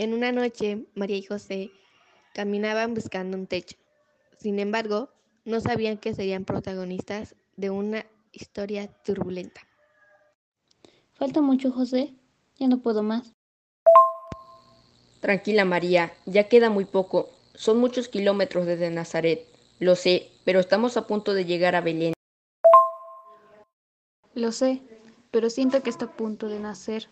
En una noche, María y José caminaban buscando un techo. Sin embargo, no sabían que serían protagonistas de una historia turbulenta. Falta mucho, José. Ya no puedo más. Tranquila, María. Ya queda muy poco. Son muchos kilómetros desde Nazaret. Lo sé, pero estamos a punto de llegar a Belén. Lo sé, pero siento que está a punto de nacer.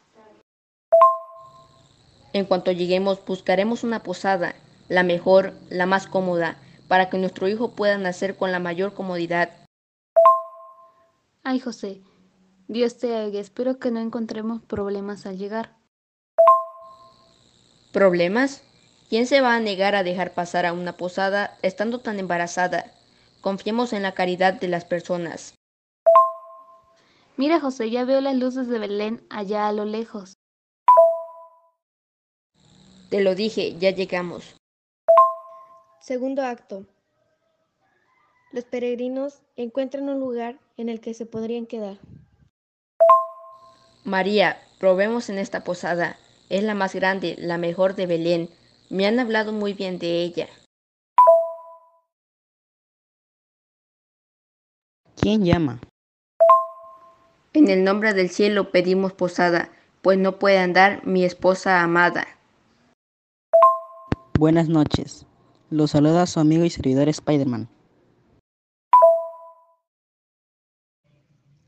En cuanto lleguemos, buscaremos una posada, la mejor, la más cómoda, para que nuestro hijo pueda nacer con la mayor comodidad. Ay, José, Dios te oiga, espero que no encontremos problemas al llegar. ¿Problemas? ¿Quién se va a negar a dejar pasar a una posada estando tan embarazada? Confiemos en la caridad de las personas. Mira, José, ya veo las luces de Belén allá a lo lejos. Te lo dije, ya llegamos. Segundo acto. Los peregrinos encuentran un lugar en el que se podrían quedar. María, probemos en esta posada. Es la más grande, la mejor de Belén. Me han hablado muy bien de ella. ¿Quién llama? En el nombre del cielo pedimos posada, pues no puede andar mi esposa amada. Buenas noches. Los saluda su amigo y servidor Spider-Man.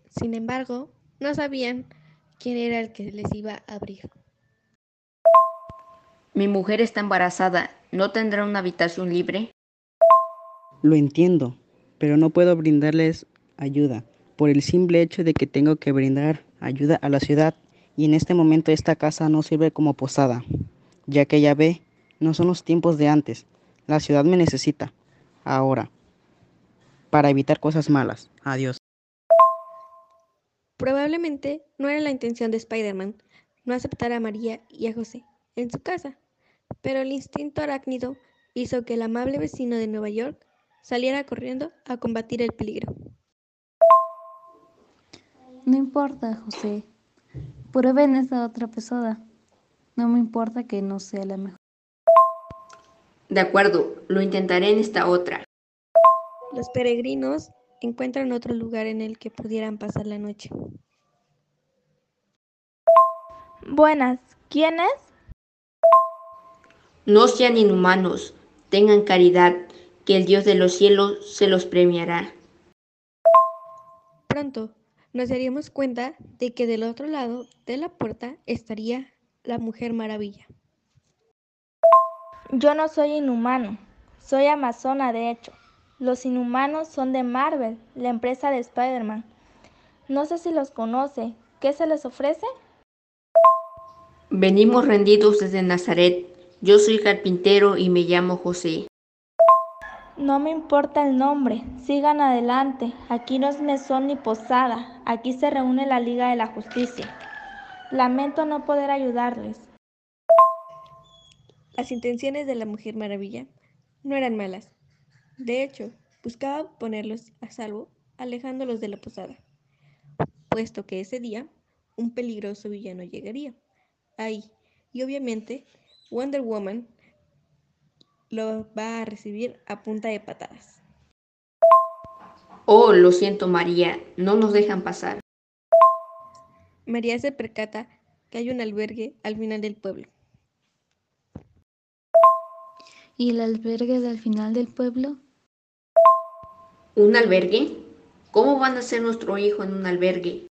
Sin embargo, no sabían quién era el que les iba a abrir. Mi mujer está embarazada. ¿No tendrá una habitación libre? Lo entiendo, pero no puedo brindarles ayuda por el simple hecho de que tengo que brindar ayuda a la ciudad y en este momento esta casa no sirve como posada, ya que ya ve, no son los tiempos de antes. La ciudad me necesita ahora para evitar cosas malas. Adiós. Probablemente no era la intención de Spider-Man no aceptar a María y a José en su casa, pero el instinto arácnido hizo que el amable vecino de Nueva York saliera corriendo a combatir el peligro. No importa, José. Prueben esa otra pesada. No me importa que no sea la mejor. De acuerdo, lo intentaré en esta otra. Los peregrinos encuentran otro lugar en el que pudieran pasar la noche. Buenas, ¿quién es? No sean inhumanos, tengan caridad, que el Dios de los cielos se los premiará. Pronto nos daríamos cuenta de que del otro lado de la puerta estaría la Mujer Maravilla. Yo no soy inhumano, soy amazona de hecho. Los inhumanos son de Marvel, la empresa de Spider-Man. No sé si los conoce. ¿Qué se les ofrece? Venimos rendidos desde Nazaret. Yo soy carpintero y me llamo José. No me importa el nombre, sigan adelante. Aquí no es mesón ni posada, aquí se reúne la Liga de la Justicia. Lamento no poder ayudarles. Las intenciones de la Mujer Maravilla no eran malas. De hecho, buscaba ponerlos a salvo alejándolos de la posada, puesto que ese día un peligroso villano llegaría ahí y obviamente Wonder Woman lo va a recibir a punta de patadas. Oh, lo siento María, no nos dejan pasar. María se percata que hay un albergue al final del pueblo. ¿Y el albergue del final del pueblo? ¿Un albergue? ¿Cómo van a ser nuestro hijo en un albergue?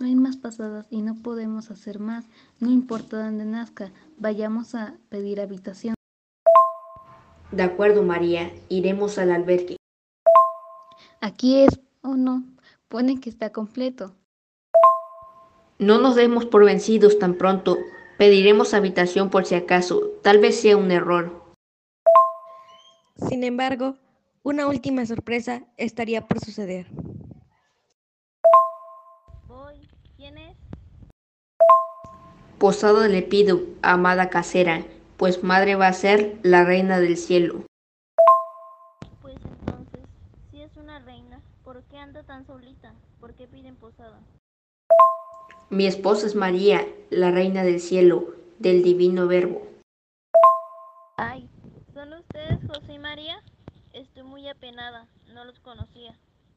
No hay más pasadas y no podemos hacer más. No importa dónde nazca, vayamos a pedir habitación. De acuerdo, María, iremos al albergue. Aquí es, o oh no, pone que está completo. No nos demos por vencidos tan pronto. Pediremos habitación por si acaso. Tal vez sea un error. Sin embargo, una última sorpresa estaría por suceder. Voy. ¿Quién es? Posada le pido, amada casera pues madre va a ser la reina del cielo. Pues entonces, si es una reina, ¿por qué anda tan solita? ¿Por qué piden posada? Mi esposa es María, la reina del cielo, del Divino Verbo. Ay, ¿son ustedes José y María? Estoy muy apenada, no los conocía.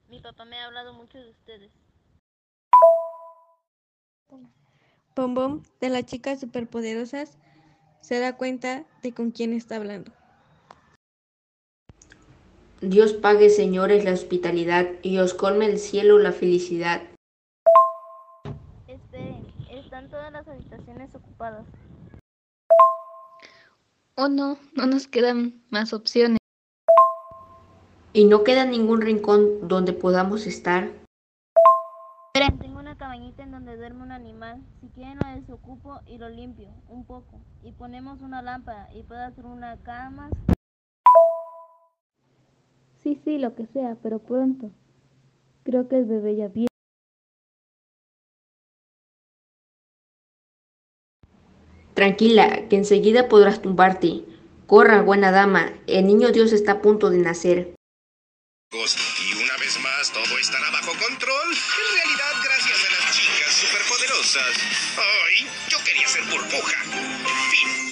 Mi papá me ha hablado mucho de ustedes. Bombón, de las chicas superpoderosas, se da cuenta de con quién está hablando. Dios pague, señores, la hospitalidad y os colme el cielo la felicidad. Están todas las habitaciones ocupadas. Oh no, no nos quedan más opciones. ¿Y no queda ningún rincón donde podamos estar? Esperen, tengo una cabañita en donde duerme un animal. Si quieren lo desocupo y lo limpio un poco. Y ponemos una lámpara y puedo hacer una cama. Sí, sí, lo que sea, pero pronto. Creo que el bebé ya viene. Tranquila, que enseguida podrás tumbarte. Corra, buena dama, el niño Dios está a punto de nacer. Y una vez más todo estará bajo control. En realidad, gracias a las chicas superpoderosas. Ay, yo quería ser burbuja. Fin.